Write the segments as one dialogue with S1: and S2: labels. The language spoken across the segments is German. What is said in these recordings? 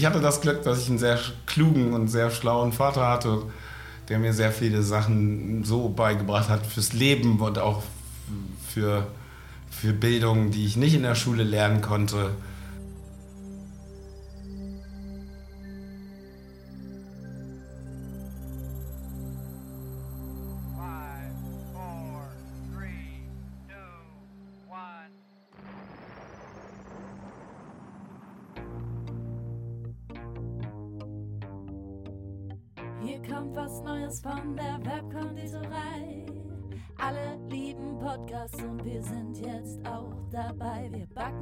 S1: Ich hatte das Glück, dass ich einen sehr klugen und sehr schlauen Vater hatte, der mir sehr viele Sachen so beigebracht hat fürs Leben und auch für, für Bildung, die ich nicht in der Schule lernen konnte.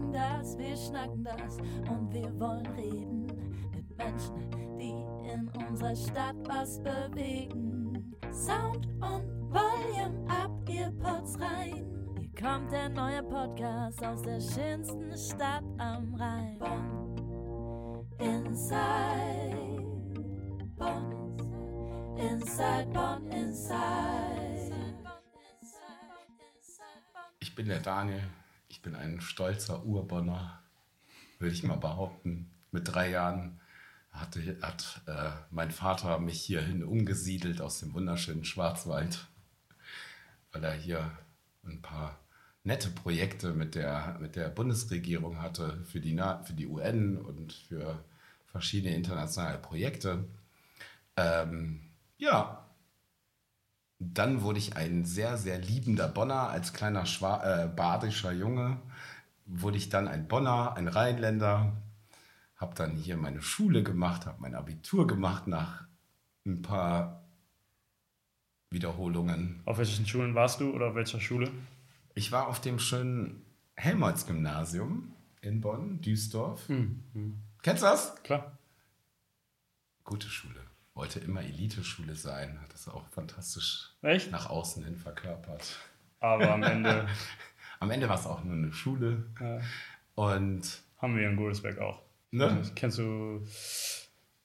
S2: Wir backen das, wir schnacken das und wir wollen reden mit Menschen, die in unserer Stadt was bewegen. Sound und Volume ab, ihr Pods rein. Hier kommt der neue Podcast aus der schönsten Stadt am Rhein. Bonn. Inside. Bonn. Inside Bonn, inside.
S1: Ich bin der Daniel. Ich bin ein stolzer Urbonner, würde ich mal behaupten. Mit drei Jahren hatte, hat äh, mein Vater mich hierhin umgesiedelt aus dem wunderschönen Schwarzwald, weil er hier ein paar nette Projekte mit der, mit der Bundesregierung hatte für die, für die UN und für verschiedene internationale Projekte. Ähm, ja, dann wurde ich ein sehr, sehr liebender Bonner. Als kleiner Schwa äh, badischer Junge wurde ich dann ein Bonner, ein Rheinländer. Habe dann hier meine Schule gemacht, habe mein Abitur gemacht nach ein paar Wiederholungen.
S3: Auf welchen Schulen warst du oder auf welcher Schule?
S1: Ich war auf dem schönen Helmholtz-Gymnasium in Bonn, Duisdorf. Kennst du das?
S3: Klar.
S1: Gute Schule. Wollte immer Elite-Schule sein. Hat das auch fantastisch
S3: Echt?
S1: nach außen hin verkörpert.
S3: Aber am Ende
S1: Am Ende war es auch nur eine Schule.
S3: Ja.
S1: Und
S3: haben wir in Godesberg auch.
S1: ne?
S3: Kennst du.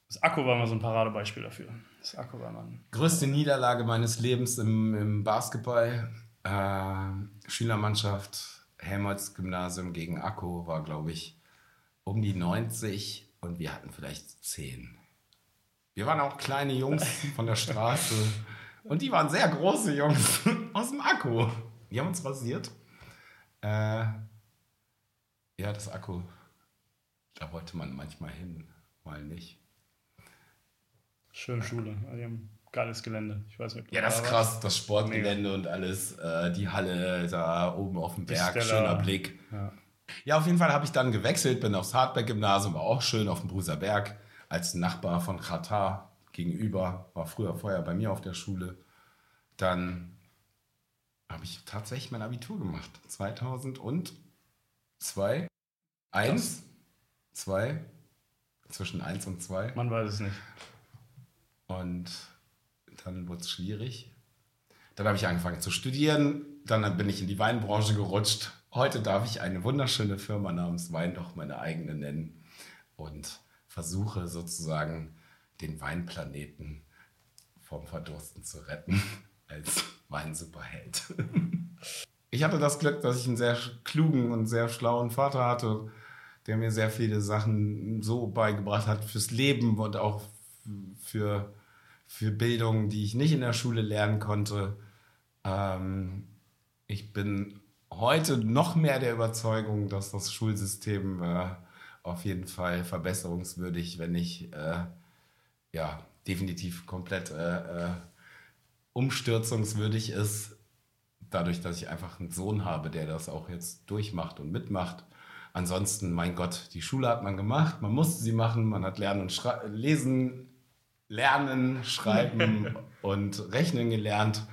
S3: Das Akku war mal so ein Paradebeispiel dafür. Das Akku war mal.
S1: größte Niederlage meines Lebens im, im Basketball. Äh, Schülermannschaft, Helmholtz-Gymnasium gegen Akku war, glaube ich, um die 90 und wir hatten vielleicht 10. Wir waren auch kleine Jungs von der Straße und die waren sehr große Jungs aus dem Akku. Die haben uns rasiert. Äh, ja, das Akku, da wollte man manchmal hin, mal nicht.
S3: Schöne Schule. Also Die haben geiles Gelände. Ich weiß nicht,
S1: Ja, das
S3: da
S1: ist krass, das Sportgelände und alles, äh, die Halle da oben auf dem Berg, schöner Blick.
S3: Ja.
S1: Ja, auf jeden Fall habe ich dann gewechselt, bin aufs Hardback-Gymnasium, war auch schön auf dem Bruser Berg, als Nachbar von Katar gegenüber, war früher vorher bei mir auf der Schule. Dann habe ich tatsächlich mein Abitur gemacht, 2002, eins, zwei, zwischen eins und zwei.
S3: Man weiß es nicht.
S1: Und dann wurde es schwierig. Dann habe ich angefangen zu studieren. Dann bin ich in die Weinbranche gerutscht. Heute darf ich eine wunderschöne Firma namens Wein doch meine eigene nennen und versuche sozusagen den Weinplaneten vom Verdursten zu retten als Weinsuperheld. Ich hatte das Glück, dass ich einen sehr klugen und sehr schlauen Vater hatte, der mir sehr viele Sachen so beigebracht hat fürs Leben und auch für, für Bildung, die ich nicht in der Schule lernen konnte. Ähm, ich bin heute noch mehr der Überzeugung, dass das Schulsystem äh, auf jeden Fall verbesserungswürdig, wenn nicht äh, ja, definitiv komplett äh, äh, umstürzungswürdig ist. Dadurch, dass ich einfach einen Sohn habe, der das auch jetzt durchmacht und mitmacht. Ansonsten, mein Gott, die Schule hat man gemacht, man musste sie machen, man hat lernen und lesen, lernen, schreiben und rechnen gelernt.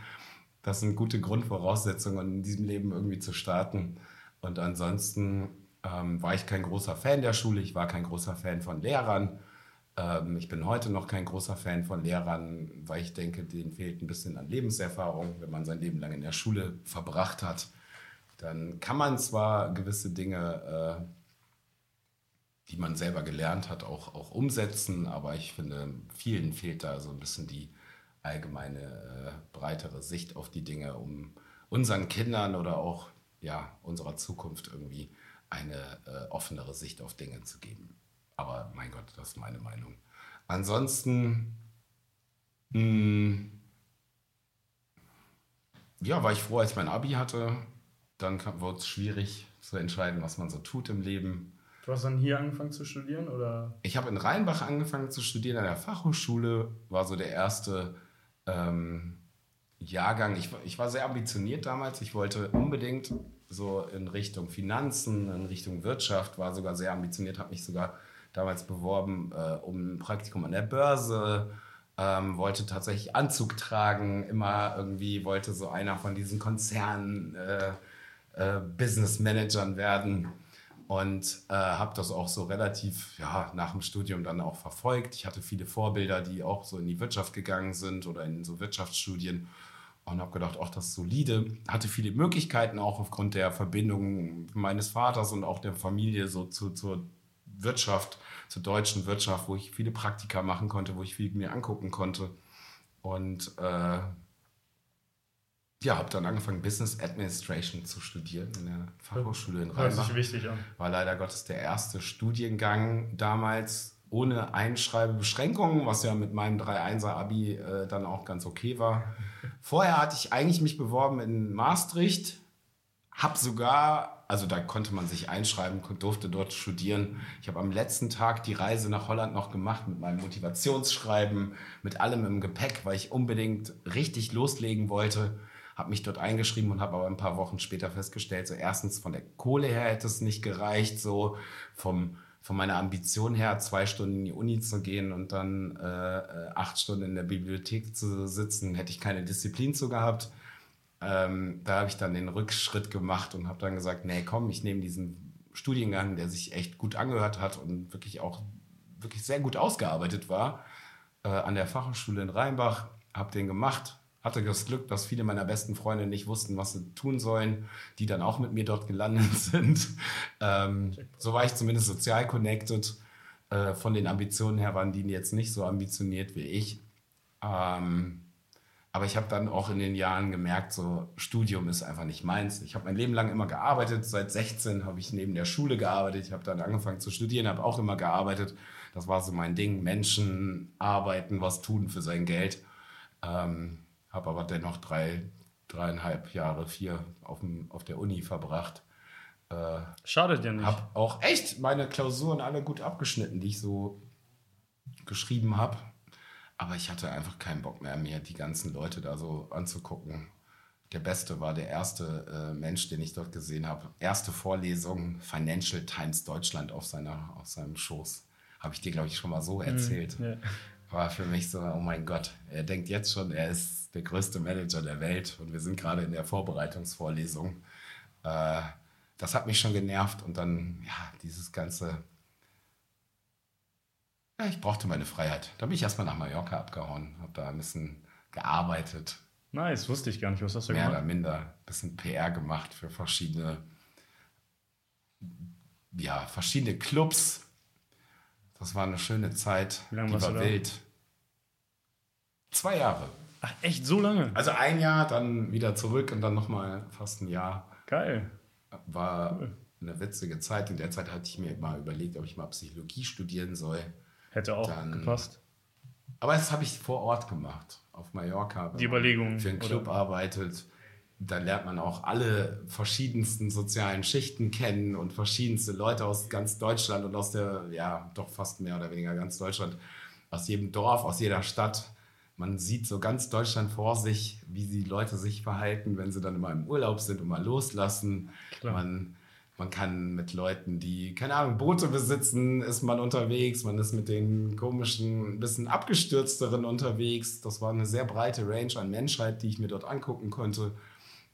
S1: Das sind gute Grundvoraussetzungen, um in diesem Leben irgendwie zu starten. Und ansonsten ähm, war ich kein großer Fan der Schule, ich war kein großer Fan von Lehrern. Ähm, ich bin heute noch kein großer Fan von Lehrern, weil ich denke, denen fehlt ein bisschen an Lebenserfahrung. Wenn man sein Leben lang in der Schule verbracht hat, dann kann man zwar gewisse Dinge, äh, die man selber gelernt hat, auch, auch umsetzen, aber ich finde, vielen fehlt da so ein bisschen die allgemeine, äh, breitere Sicht auf die Dinge, um unseren Kindern oder auch ja, unserer Zukunft irgendwie eine äh, offenere Sicht auf Dinge zu geben. Aber mein Gott, das ist meine Meinung. Ansonsten, mh, ja, war ich froh, als ich mein Abi hatte. Dann wurde es schwierig zu entscheiden, was man so tut im Leben.
S3: Du hast dann hier angefangen zu studieren oder?
S1: Ich habe in Rheinbach angefangen zu studieren an der Fachhochschule, war so der erste ähm, Jahrgang. Ich, ich war sehr ambitioniert damals. Ich wollte unbedingt so in Richtung Finanzen, in Richtung Wirtschaft, war sogar sehr ambitioniert, habe mich sogar damals beworben äh, um ein Praktikum an der Börse, ähm, wollte tatsächlich Anzug tragen, immer irgendwie wollte so einer von diesen Konzernen äh, äh, Business Managern werden und äh, habe das auch so relativ ja, nach dem Studium dann auch verfolgt. Ich hatte viele Vorbilder, die auch so in die Wirtschaft gegangen sind oder in so Wirtschaftsstudien und habe gedacht, ach, das ist solide. Hatte viele Möglichkeiten auch aufgrund der Verbindung meines Vaters und auch der Familie so zu, zur Wirtschaft, zur deutschen Wirtschaft, wo ich viele Praktika machen konnte, wo ich viel mir angucken konnte. Und äh, ja, habe dann angefangen, Business Administration zu studieren in der Fachhochschule in
S3: Hört sich wichtig an.
S1: War leider Gottes der erste Studiengang damals ohne Einschreibebeschränkungen, was ja mit meinem 3-1er-Abi äh, dann auch ganz okay war. Vorher hatte ich eigentlich mich beworben in Maastricht, hab sogar, also da konnte man sich einschreiben, durfte dort studieren. Ich habe am letzten Tag die Reise nach Holland noch gemacht mit meinem Motivationsschreiben, mit allem im Gepäck, weil ich unbedingt richtig loslegen wollte. Habe mich dort eingeschrieben und habe aber ein paar Wochen später festgestellt, so erstens von der Kohle her hätte es nicht gereicht, so vom von meiner Ambition her, zwei Stunden in die Uni zu gehen und dann äh, acht Stunden in der Bibliothek zu sitzen, hätte ich keine Disziplin zu gehabt. Ähm, da habe ich dann den Rückschritt gemacht und habe dann gesagt, nee, komm, ich nehme diesen Studiengang, der sich echt gut angehört hat und wirklich auch wirklich sehr gut ausgearbeitet war, äh, an der Fachhochschule in Rheinbach, habe den gemacht, hatte das Glück, dass viele meiner besten Freunde nicht wussten, was sie tun sollen, die dann auch mit mir dort gelandet sind. Ähm, so war ich zumindest sozial connected. Äh, von den Ambitionen her waren die jetzt nicht so ambitioniert wie ich. Ähm, aber ich habe dann auch in den Jahren gemerkt, so Studium ist einfach nicht meins. Ich habe mein Leben lang immer gearbeitet. Seit 16 habe ich neben der Schule gearbeitet. Ich habe dann angefangen zu studieren, habe auch immer gearbeitet. Das war so mein Ding. Menschen arbeiten, was tun für sein Geld. Ähm, habe aber dennoch drei, dreieinhalb Jahre, vier auf, dem, auf der Uni verbracht. Äh,
S3: Schadet ja nicht.
S1: habe auch echt meine Klausuren alle gut abgeschnitten, die ich so geschrieben habe. Aber ich hatte einfach keinen Bock mehr, mir die ganzen Leute da so anzugucken. Der Beste war der erste äh, Mensch, den ich dort gesehen habe. Erste Vorlesung Financial Times Deutschland auf, seiner, auf seinem Schoß. Habe ich dir, glaube ich, schon mal so erzählt.
S3: Ja.
S1: War für mich so, oh mein Gott, er denkt jetzt schon, er ist der größte Manager der Welt und wir sind gerade in der Vorbereitungsvorlesung. Äh, das hat mich schon genervt und dann, ja, dieses ganze, ja, ich brauchte meine Freiheit. Da bin ich erstmal nach Mallorca abgehauen, habe da ein bisschen gearbeitet,
S3: Nice, wusste ich gar nicht. Was hast du
S1: mehr oder
S3: gemacht?
S1: minder, ein bisschen PR gemacht für verschiedene, ja, verschiedene Clubs. Das war eine schöne Zeit,
S3: Wie lange
S1: die
S3: warst
S1: war
S3: du
S1: wild. Zwei Jahre.
S3: Ach, echt so lange?
S1: Also ein Jahr, dann wieder zurück und dann nochmal fast ein Jahr.
S3: Geil.
S1: War
S3: Cool.
S1: eine witzige Zeit. In der Zeit hatte ich mir mal überlegt, ob ich mal Psychologie studieren soll.
S3: Hätte auch
S1: Dann-
S3: gepasst.
S1: Aber das habe ich vor Ort gemacht, auf Mallorca.
S3: Die Überlegung,
S1: Für einen
S3: oder?
S1: Club arbeitet. Da lernt man auch alle verschiedensten sozialen Schichten kennen und verschiedenste Leute aus ganz Deutschland und aus der, ja, doch fast mehr oder weniger ganz Deutschland, aus jedem Dorf, aus jeder Stadt. Man sieht so ganz Deutschland vor sich, wie die Leute sich verhalten, wenn sie dann immer im Urlaub sind und mal loslassen.
S3: Klar.
S1: Man, man kann mit Leuten, die, keine Ahnung, Boote besitzen, ist man unterwegs. Man ist mit den komischen, ein bisschen abgestürzteren unterwegs. Das war eine sehr breite Range an Menschheit, die ich mir dort angucken konnte.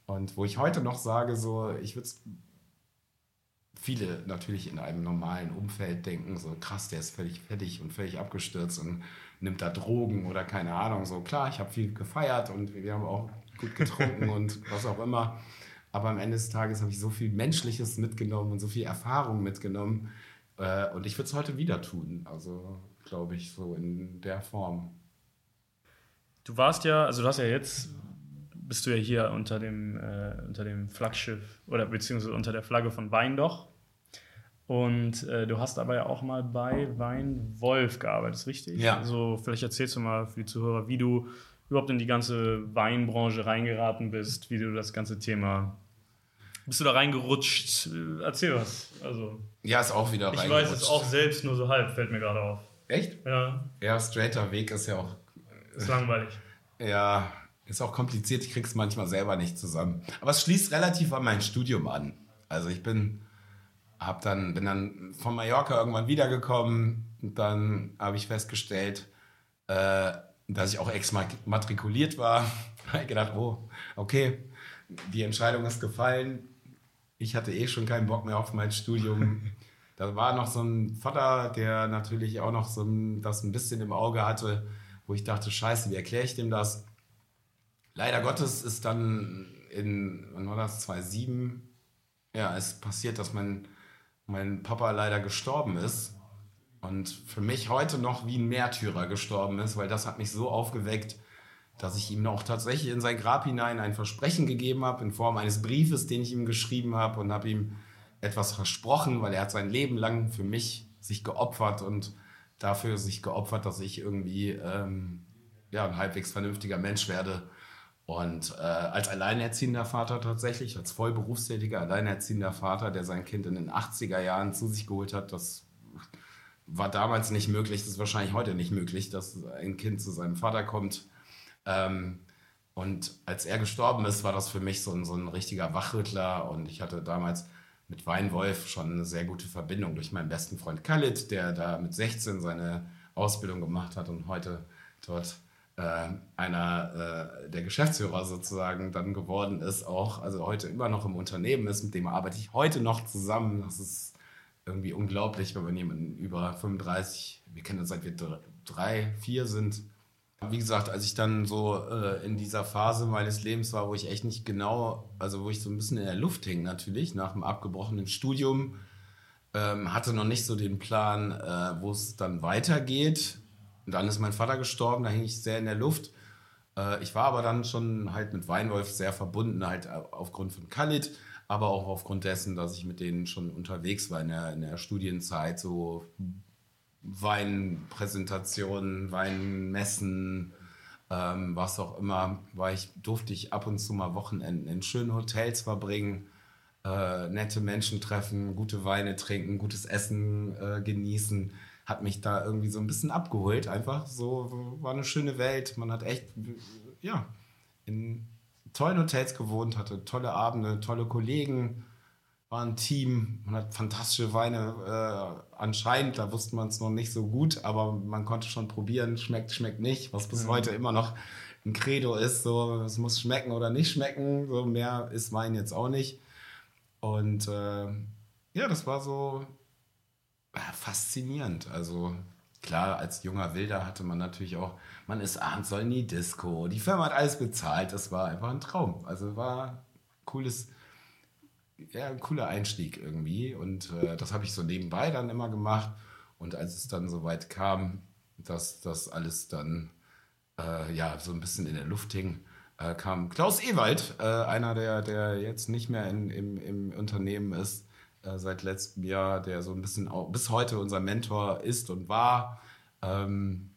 S1: Und wo ich heute noch sage, so, ich würde viele natürlich in einem normalen Umfeld denken, so krass, der ist völlig fertig und völlig abgestürzt und nimmt da Drogen oder keine Ahnung. So klar, ich habe viel gefeiert und wir haben auch gut getrunken und was auch immer. Aber am Ende des Tages habe ich so viel Menschliches mitgenommen und so viel Erfahrung mitgenommen. Äh, und ich würde es heute wieder tun. Also glaube ich, so in der Form.
S3: Du warst ja, also du hast ja jetzt, bist du ja hier unter dem, äh, unter dem Flaggschiff oder beziehungsweise unter der Flagge von Weindoch. Und äh, du hast aber ja auch mal bei Weinwolf gearbeitet, ist richtig?
S1: Ja.
S3: Also vielleicht erzählst du mal für die Zuhörer, wie du überhaupt in die ganze Weinbranche reingeraten bist, wie du das ganze Thema. Bist du da reingerutscht? Äh, Erzähl was. Also,
S1: Ja, ist auch wieder
S3: ich weiß es
S1: reingerutscht.
S3: auch selbst nur so halb, fällt mir gerade auf.
S1: Echt?
S3: Ja,
S1: Ja, straighter Weg ist ja auch
S3: ist langweilig.
S1: Ja, ist auch kompliziert. Ich krieg's manchmal selber nicht zusammen. Aber es schließt relativ an mein Studium an. Also ich bin, hab dann, bin dann von Mallorca irgendwann wiedergekommen. Und dann habe ich festgestellt, äh, dass ich auch exmatrikuliert war. habe ich gedacht, oh, okay, die Entscheidung ist gefallen. Ich hatte eh schon keinen Bock mehr auf mein Studium. Da war noch so ein Vater, der natürlich auch noch so ein, das ein bisschen im Auge hatte, wo ich dachte, scheiße, wie erkläre ich dem das? Leider Gottes ist dann in, wann war das, 2007, ja, es passiert, dass mein, mein Papa leider gestorben ist. Und für mich heute noch wie ein Märtyrer gestorben ist, weil das hat mich so aufgeweckt, dass ich ihm auch tatsächlich in sein Grab hinein ein Versprechen gegeben habe, in Form eines Briefes, den ich ihm geschrieben habe und habe ihm etwas versprochen, weil er hat sein Leben lang für mich sich geopfert und dafür sich geopfert, dass ich irgendwie ähm, ja, ein halbwegs vernünftiger Mensch werde. Und äh, als alleinerziehender Vater tatsächlich, als vollberufstätiger alleinerziehender Vater, der sein Kind in den 80er Jahren zu sich geholt hat, das war damals nicht möglich, das ist wahrscheinlich heute nicht möglich, dass ein Kind zu seinem Vater kommt. Ähm, und als er gestorben ist, war das für mich so ein, so ein richtiger Wachrüttler. Und ich hatte damals mit Weinwolf schon eine sehr gute Verbindung durch meinen besten Freund Khalid, der da mit 16 seine Ausbildung gemacht hat und heute dort äh, einer äh, der Geschäftsführer sozusagen dann geworden ist, auch, also heute immer noch im Unternehmen ist, mit dem arbeite ich heute noch zusammen. Das ist irgendwie unglaublich, wenn man jemanden über 35, wir kennen uns seit wir dr- drei, vier sind. Wie gesagt, als ich dann so äh, in dieser Phase meines Lebens war, wo ich echt nicht genau, also wo ich so ein bisschen in der Luft hing natürlich, nach dem abgebrochenen Studium, ähm, hatte noch nicht so den Plan, äh, wo es dann weitergeht. Und dann ist mein Vater gestorben, da hing ich sehr in der Luft. Äh, ich war aber dann schon halt mit Weinwolf sehr verbunden, halt aufgrund von Khalid, aber auch aufgrund dessen, dass ich mit denen schon unterwegs war in der, in der Studienzeit, so Weinpräsentationen, Weinmessen, ähm, was auch immer, war ich, durfte ich ab und zu mal Wochenenden in schönen Hotels verbringen, äh, nette Menschen treffen, gute Weine trinken, gutes Essen äh, genießen. Hat mich da irgendwie so ein bisschen abgeholt. Einfach so, war eine schöne Welt. Man hat echt, ja, in tollen Hotels gewohnt, hatte tolle Abende, tolle Kollegen, war ein Team, man hat fantastische Weine äh, anscheinend, da wusste man es noch nicht so gut, aber man konnte schon probieren, schmeckt, schmeckt nicht, was bis heute immer noch ein Credo ist, so es muss schmecken oder nicht schmecken, so mehr ist Wein jetzt auch nicht. Und äh, ja, das war so faszinierend. Also klar, als junger Wilder hatte man natürlich auch, man ist abends soll in die Disco, die Firma hat alles bezahlt, das war einfach ein Traum. Also war cooles, ja, ein cooler Einstieg irgendwie. Und äh, das habe ich so nebenbei dann immer gemacht. Und als es dann soweit kam, dass das alles dann äh, ja so ein bisschen in der Luft hing, äh, kam Klaus Ewald, äh, einer, der, der jetzt nicht mehr in, im, im Unternehmen ist, äh, seit letztem Jahr, der so ein bisschen auch bis heute unser Mentor ist und war. Ähm,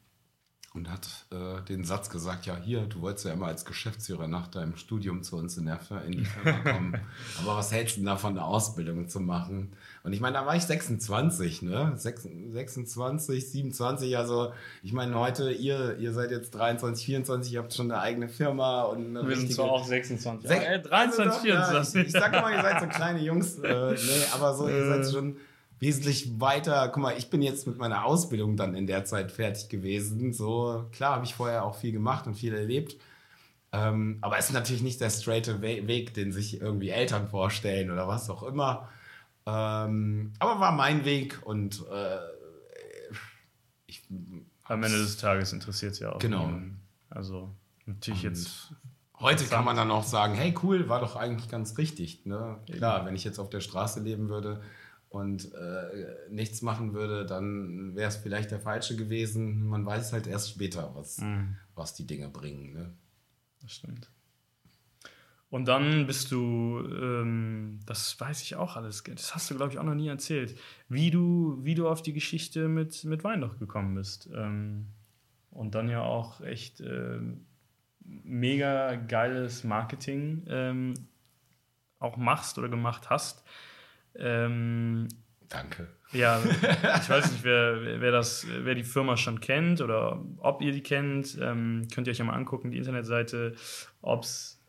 S1: und hat äh, den Satz gesagt, ja hier, du wolltest ja immer als Geschäftsführer nach deinem Studium zu uns in, der, in die Firma kommen. Aber was hältst du denn davon, eine Ausbildung zu machen? Und ich meine, da war ich 26, ne? Sechs- 26, 27, also ich meine heute, ihr, ihr seid jetzt 23, 24, ihr habt schon eine eigene Firma und
S3: Wir sind zwar auch 26.
S1: Sech-
S3: aber, äh, 23,
S1: Also doch, ja,
S3: 24.
S1: ich, ich sag immer, ihr seid so kleine Jungs, äh, nee, aber so, ihr seid schon wesentlich weiter. Guck mal, ich bin jetzt mit meiner Ausbildung dann in der Zeit fertig gewesen. So, klar habe ich vorher auch viel gemacht und viel erlebt. Ähm, aber es ist natürlich nicht der straighte We Weg, den sich irgendwie Eltern vorstellen oder was auch immer. Ähm, aber war mein Weg und äh, ich,
S3: Am Ende des Tages interessiert es ja auch.
S1: Genau.
S3: niemanden. Also, natürlich jetzt.
S1: Heute kann man dann auch sagen, hey cool, war doch eigentlich ganz richtig. Ne? Klar, wenn ich jetzt auf der Straße leben würde und äh, nichts machen würde, dann wäre es vielleicht der falsche gewesen. Man weiß halt erst später, was, was die Dinge bringen. Ne?
S3: Das stimmt. Und dann bist du, ähm, das weiß ich auch alles, das hast du, glaube ich, auch noch nie erzählt, wie du, wie du auf die Geschichte mit, mit Weinloch gekommen bist. Ähm, und dann ja auch echt ähm, mega geiles Marketing ähm, auch machst oder gemacht hast. Ähm,
S1: Danke.
S3: ja, ich weiß nicht, wer, wer, das, wer die Firma schon kennt oder ob ihr die kennt. Ähm, könnt ihr euch ja mal angucken, die Internetseite, ob es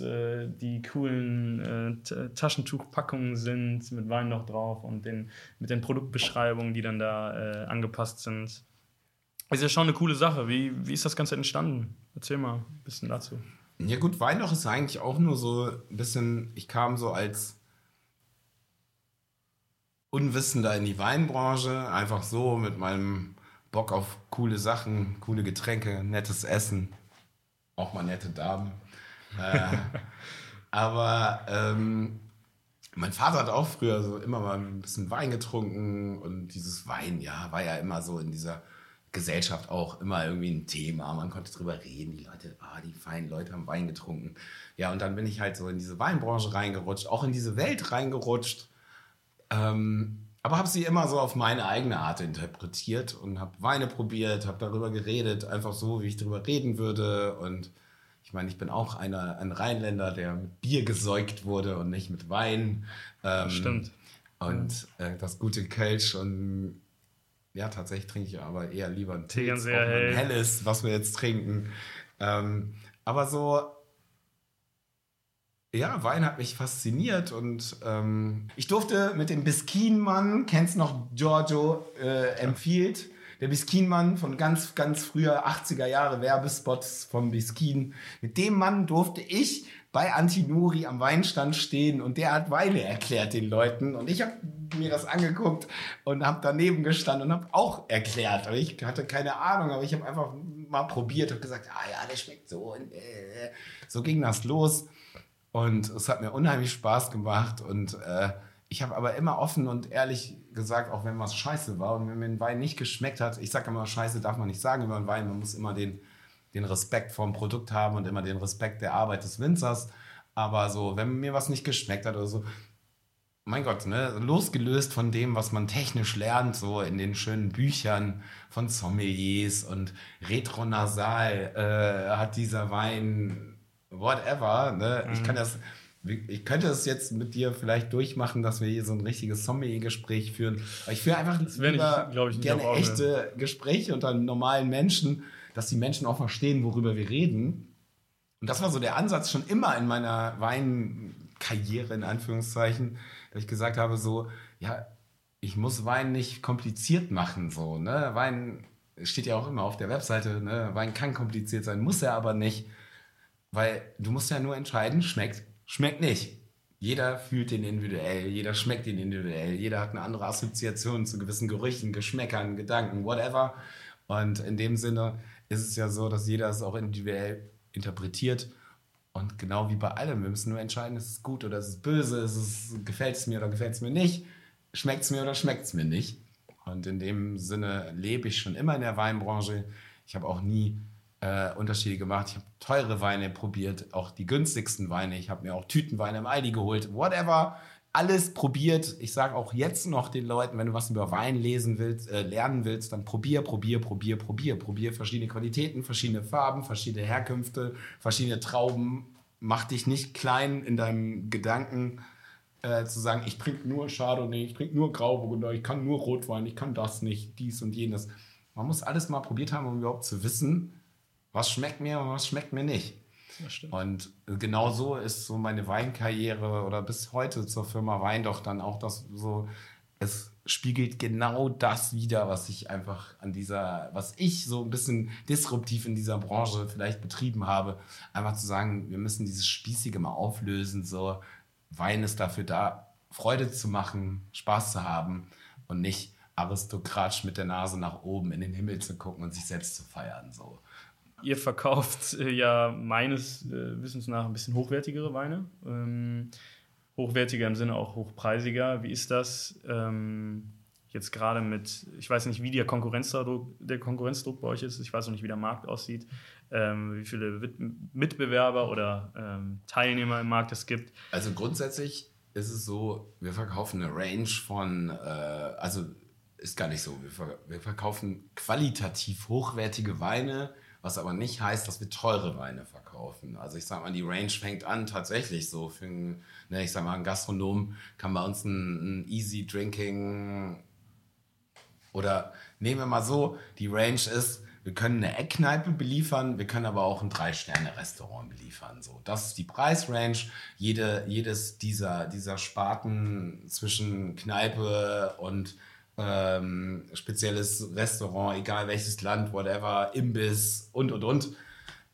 S3: äh, die coolen äh, Taschentuchpackungen sind mit Wein noch drauf und den, mit den Produktbeschreibungen, die dann da äh, angepasst sind. Ist ja schon eine coole Sache. Wie, wie ist das Ganze entstanden? Erzähl mal ein bisschen dazu.
S1: Ja gut, Weinloch ist eigentlich auch nur so ein bisschen, ich kam so als Unwissender in die Weinbranche, einfach so mit meinem Bock auf coole Sachen, coole Getränke, nettes Essen, auch mal nette Damen. Äh, aber ähm, mein Vater hat auch früher so immer mal ein bisschen Wein getrunken und dieses Wein, ja, war ja immer so in dieser Gesellschaft auch immer irgendwie ein Thema. Man konnte drüber reden. Die Leute, ah, die feinen Leute haben Wein getrunken. Ja, und dann bin ich halt so in diese Weinbranche reingerutscht, auch in diese Welt reingerutscht. Ähm, aber habe sie immer so auf meine eigene Art interpretiert und habe Weine probiert, habe darüber geredet, einfach so, wie ich darüber reden würde. Und ich meine, ich bin auch einer, ein Rheinländer, der mit Bier gesäugt wurde und nicht mit Wein. Ähm,
S3: Stimmt.
S1: Und äh, das gute Kölsch und ja, tatsächlich trinke ich aber eher lieber ein Tee,
S3: ganz eher
S1: ein
S3: hell.
S1: helles, was wir jetzt trinken. Ähm, aber so, ja, Wein hat mich fasziniert und ähm, ich durfte mit dem Biskin-Mann, kennst noch Giorgio, äh, empfiehlt, der Biskin-Mann von ganz, ganz früher 80er Jahre Werbespots vom Biskin. Mit dem Mann durfte ich bei Antinuri am Weinstand stehen und der hat Weine erklärt den Leuten und ich habe mir das angeguckt und habe daneben gestanden und habe auch erklärt. Aber ich hatte keine Ahnung, aber ich habe einfach mal probiert und gesagt, ah ja, der schmeckt so und äh, so ging das los. Und es hat mir unheimlich Spaß gemacht. Und äh, ich habe aber immer offen und ehrlich gesagt, auch wenn was scheiße war und wenn mir ein Wein nicht geschmeckt hat, ich sage immer, scheiße darf man nicht sagen über einen Wein, man muss immer den, den Respekt vom Produkt haben und immer den Respekt der Arbeit des Winzers. Aber so, wenn mir was nicht geschmeckt hat oder so, mein Gott, ne, losgelöst von dem, was man technisch lernt, so in den schönen Büchern von Sommeliers und Retronasal äh, hat dieser Wein whatever, ne? Ich kann das, ich könnte es jetzt mit dir vielleicht durchmachen, dass wir hier so ein richtiges Sommelier-Gespräch führen. Aber ich führe einfach lieber
S3: ich, nicht
S1: gerne echte Gespräche unter normalen Menschen, dass die Menschen auch verstehen, worüber wir reden. Und das war so der Ansatz schon immer in meiner Weinkarriere, in Anführungszeichen, dass ich gesagt habe, so, ja, ich muss Wein nicht kompliziert machen, so, ne? Wein steht ja auch immer auf der Webseite, ne? Wein kann kompliziert sein, muss er aber nicht, weil du musst ja nur entscheiden, schmeckt, schmeckt nicht. Jeder fühlt den individuell, jeder schmeckt den individuell, jeder hat eine andere Assoziation zu gewissen Gerüchen, Geschmäckern, Gedanken, whatever. Und in dem Sinne ist es ja so, dass jeder es auch individuell interpretiert. Und genau wie bei allem, wir müssen nur entscheiden, ist es gut oder ist es böse, ist es, gefällt es mir oder gefällt es mir nicht, schmeckt es mir oder schmeckt es mir nicht. Und in dem Sinne lebe ich schon immer in der Weinbranche. Ich habe auch nie äh, Unterschiede gemacht. Ich habe teure Weine probiert, auch die günstigsten Weine. Ich habe mir auch Tütenweine im Aldi geholt, whatever. Alles probiert. Ich sage auch jetzt noch den Leuten, wenn du was über Wein lesen willst, äh, lernen willst, dann probier, probier, probier, probier, probier verschiedene Qualitäten, verschiedene Farben, verschiedene Herkünfte, verschiedene Trauben. Mach dich nicht klein in deinem Gedanken äh, zu sagen, ich trinke nur Chardonnay, ich trinke nur Grauburgunder, ich kann nur Rotwein, ich kann das nicht, dies und jenes. Man muss alles mal probiert haben, um überhaupt zu wissen, was schmeckt mir und was schmeckt mir nicht. Und genau so ist so meine Weinkarriere oder bis heute zur Firma Wein doch dann auch das so, es spiegelt genau das wider, was ich einfach an dieser, was ich so ein bisschen disruptiv in dieser Branche vielleicht betrieben habe. Einfach zu sagen, wir müssen dieses Spießige mal auflösen, so Wein ist dafür da, Freude zu machen, Spaß zu haben und nicht aristokratisch mit der Nase nach oben in den Himmel zu gucken und sich selbst zu feiern, so.
S3: Ihr verkauft äh, ja meines äh, Wissens nach ein bisschen hochwertigere Weine. Ähm, hochwertiger im Sinne auch hochpreisiger. Wie ist das ähm, jetzt gerade mit, ich weiß nicht, wie der Konkurrenzdruck, der Konkurrenzdruck bei euch ist, ich weiß noch nicht, wie der Markt aussieht. ähm, wie viele Mitbewerber oder ähm, Teilnehmer im Markt es gibt.
S1: Also grundsätzlich ist es so, wir verkaufen eine Range von, äh, also ist gar nicht so, wir, ver wir verkaufen qualitativ hochwertige Weine, was aber nicht heißt, dass wir teure Weine verkaufen. Also ich sag mal, die Range fängt an tatsächlich so für einen, ne, ich sag mal, ein Gastronom kann bei uns ein, ein Easy Drinking oder nehmen wir mal so, die Range ist, wir können eine Eckkneipe beliefern, wir können aber auch ein Drei-Sterne-Restaurant beliefern. So, das ist die Preisrange. Jede, jedes dieser, dieser Sparten zwischen Kneipe und ähm, spezielles Restaurant, egal welches Land, whatever, Imbiss und und und.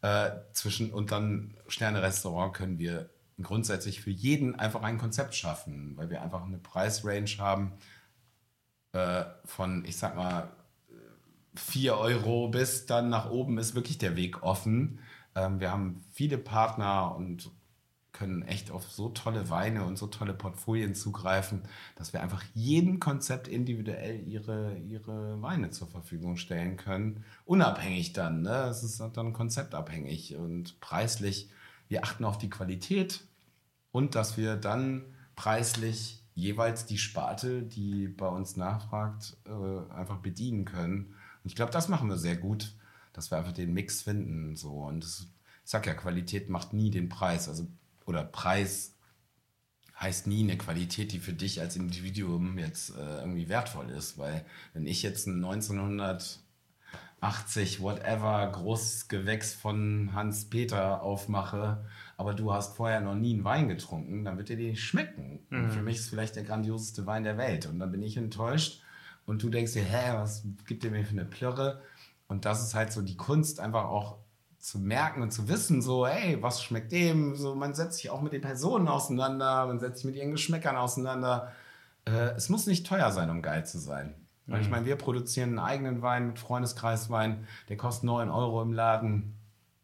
S1: Äh, zwischen und dann Sterne-Restaurant können wir grundsätzlich für jeden einfach ein Konzept schaffen, weil wir einfach eine Preisrange haben äh, von, ich sag mal, 4 Euro bis dann nach oben ist wirklich der Weg offen. Ähm, wir haben viele Partner und können echt auf so tolle Weine und so tolle Portfolien zugreifen, dass wir einfach jedem Konzept individuell ihre, ihre Weine zur Verfügung stellen können. Unabhängig dann, ne? Es ist dann konzeptabhängig und preislich. Wir achten auf die Qualität und dass wir dann preislich jeweils die Sparte, die bei uns nachfragt, äh, einfach bedienen können. Und ich glaube, das machen wir sehr gut, dass wir einfach den Mix finden. So. Und ich sag ja, Qualität macht nie den Preis. Also, oder Preis heißt nie eine Qualität, die für dich als Individuum jetzt äh, irgendwie wertvoll ist. Weil wenn ich jetzt ein 1980, whatever, Großgewächs von Hans-Peter aufmache, aber du hast vorher noch nie einen Wein getrunken, dann wird dir die nicht schmecken. Und für mich ist es vielleicht der grandioseste Wein der Welt. Und dann bin ich enttäuscht und du denkst dir, hä, was gibt der mir für eine Plörre? Und das ist halt so die Kunst, einfach auch zu merken und zu wissen, so, hey, was schmeckt dem? So, man setzt sich auch mit den Personen auseinander, man setzt sich mit ihren Geschmäckern auseinander. Äh, es muss nicht teuer sein, um geil zu sein. Weil ich meine, wir produzieren einen eigenen Wein mit Freundeskreiswein, der kostet 9 Euro im Laden.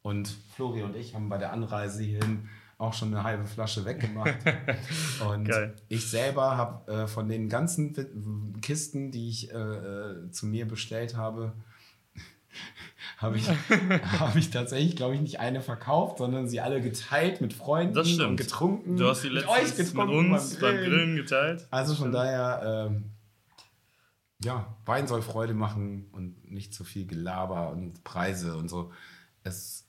S1: Und Flori und ich haben bei der Anreise hierhin auch schon eine halbe Flasche weggemacht. und
S3: Geil.
S1: ich selber habe äh, von den ganzen Kisten, die ich äh, äh, zu mir bestellt habe, habe ich, hab ich tatsächlich, glaube ich, nicht eine verkauft, sondern sie alle geteilt mit Freunden
S3: Das stimmt.
S1: und getrunken.
S3: Du hast die
S1: mit euch getrunken
S3: mit uns beim Grillen geteilt.
S1: Also von daher, ähm, ja, Wein soll Freude machen und nicht zu viel Gelaber und Preise und so. Es,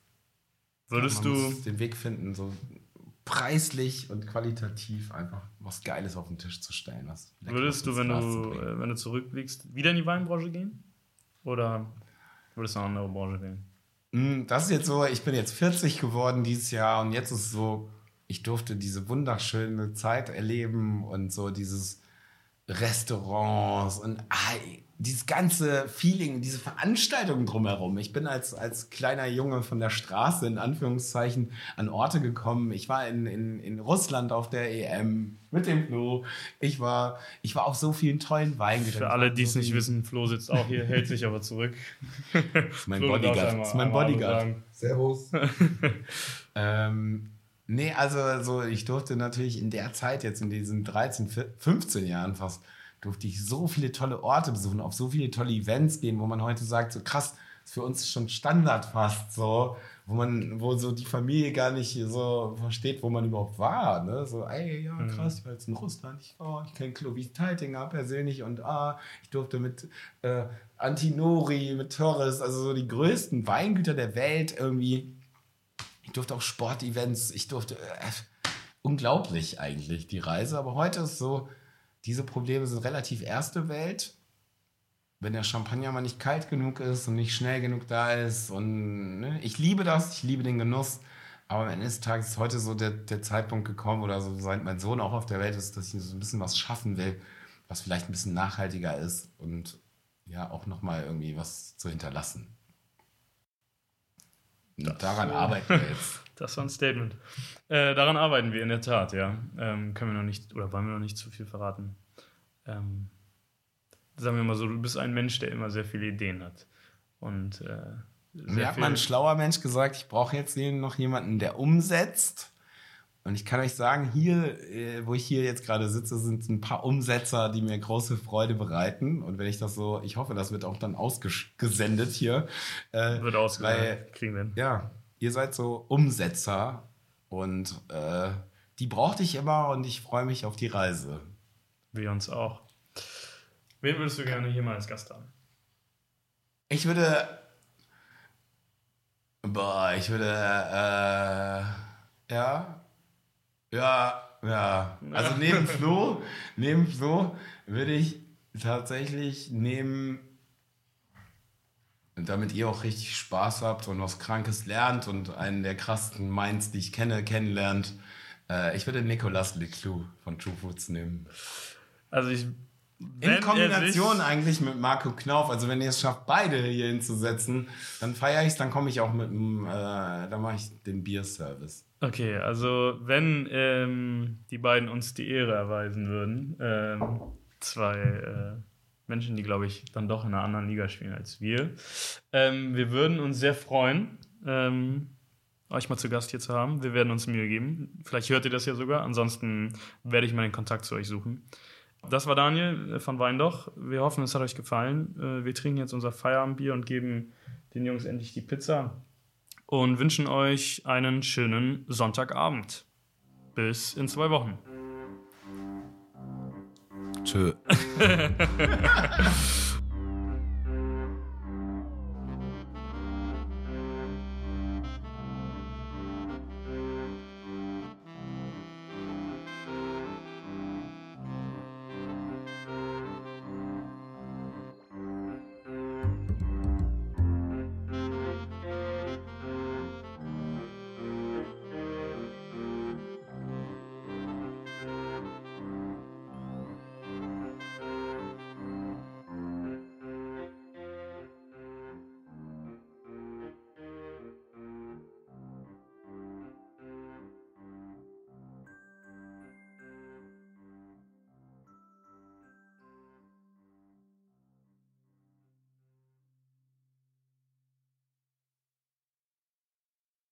S3: Würdest
S1: man
S3: du,
S1: muss den Weg finden, so preislich und qualitativ einfach was Geiles auf den Tisch zu stellen. Was Leckeres
S3: würdest du, wenn du, äh, wenn du zurückblickst, wieder in die Weinbranche gehen? Oder würdest du eine andere Branche wählen?
S1: Mm, Das ist jetzt so, ich bin jetzt 40 geworden dieses Jahr und jetzt ist es so, ich durfte diese wunderschöne Zeit erleben und so dieses Restaurants und ah, dieses ganze Feeling, diese Veranstaltungen drumherum. Ich bin als, als kleiner Junge von der Straße in Anführungszeichen an Orte gekommen. Ich war in, in, in Russland auf der EM mit dem Flo. Ich war, ich war auf so vielen tollen Weingütern.
S3: Für alle, die es nicht wissen, Flo sitzt auch hier, hält sich aber zurück.
S1: Das ist mein
S3: Flo,
S1: Bodyguard.
S3: einmal-
S1: ist mein Bodyguard.
S4: Servus.
S1: Ähm, nee, also so, ich durfte natürlich in der Zeit, jetzt in diesen 13, 15 Jahren fast, durfte ich so viele tolle Orte besuchen, auf so viele tolle Events gehen, wo man heute sagt, so krass, ist für uns schon Standard fast so, wo man, wo so die Familie gar nicht so versteht, wo man überhaupt war. Ne? So, ey, ja, krass, ich war jetzt in Russland, ich, oh, ich kenne Clovis Teitinger persönlich und ah, ich durfte mit äh, Antinori, mit Torres, also so die größten Weingüter der Welt irgendwie ich durfte auch Sportevents, ich durfte äh, unglaublich eigentlich die Reise, aber heute ist so, diese Probleme sind relativ erste Welt. Wenn der Champagner mal nicht kalt genug ist und nicht schnell genug da ist und ne, ich liebe das, ich liebe den Genuss, aber am Ende des Tages ist heute so der, der Zeitpunkt gekommen oder so, seit mein Sohn auch auf der Welt ist, dass ich so ein bisschen was schaffen will, was vielleicht ein bisschen nachhaltiger ist und ja auch nochmal irgendwie was zu hinterlassen. Und daran arbeiten wir jetzt.
S3: Das war ein Statement. Äh, daran arbeiten wir in der Tat, ja. Ähm, können wir noch nicht, oder wollen wir noch nicht zu viel verraten. Ähm, sagen wir mal so, du bist ein Mensch, der immer sehr viele Ideen hat. Und äh,
S1: Mir hat mal ein schlauer Mensch gesagt, ich brauche jetzt noch jemanden, der umsetzt Und ich kann euch sagen, hier, äh, wo ich hier jetzt gerade sitze, sind ein paar Umsetzer, die mir große Freude bereiten. Und wenn ich das so, ich hoffe, das wird auch dann ausgesendet hier. Äh,
S3: Wird ausgegangen.
S1: weil-
S3: Kriegen wir
S1: ja, ihr seid so Umsetzer und äh, die brauchte ich immer und ich freue mich auf die Reise.
S3: Wir uns auch. Wen würdest du gerne hier mal als Gast haben?
S1: Ich würde. Boah, ich würde. Äh, ja. Ja, ja. Also neben Flo, neben Flo würde ich tatsächlich neben. Damit ihr auch richtig Spaß habt und was Krankes lernt und einen der krassesten Minds, die ich kenne, kennenlernt. Äh, ich würde Nicolas Leclou von True Foods nehmen.
S3: Also ich.
S1: In Kombination eigentlich mit Marco Knauf. Also wenn ihr es schafft, beide hier hinzusetzen, dann feiere ich es, dann komme ich auch mit dem, äh, dann mache ich den Bierservice.
S3: Okay, also wenn ähm, die beiden uns die Ehre erweisen würden, ähm, zwei äh, Menschen, die, glaube ich, dann doch in einer anderen Liga spielen als wir, ähm, wir würden uns sehr freuen, ähm, euch mal zu Gast hier zu haben. Wir werden uns Mühe geben. Vielleicht hört ihr das ja sogar. Ansonsten werde ich mal den Kontakt zu euch suchen. Das war Daniel äh, von Weindoch. Wir hoffen, es hat euch gefallen. Äh, Wir trinken jetzt unser Feierabendbier und geben den Jungs endlich die Pizza und wünschen euch einen schönen Sonntagabend. Bis in zwei Wochen.
S1: 저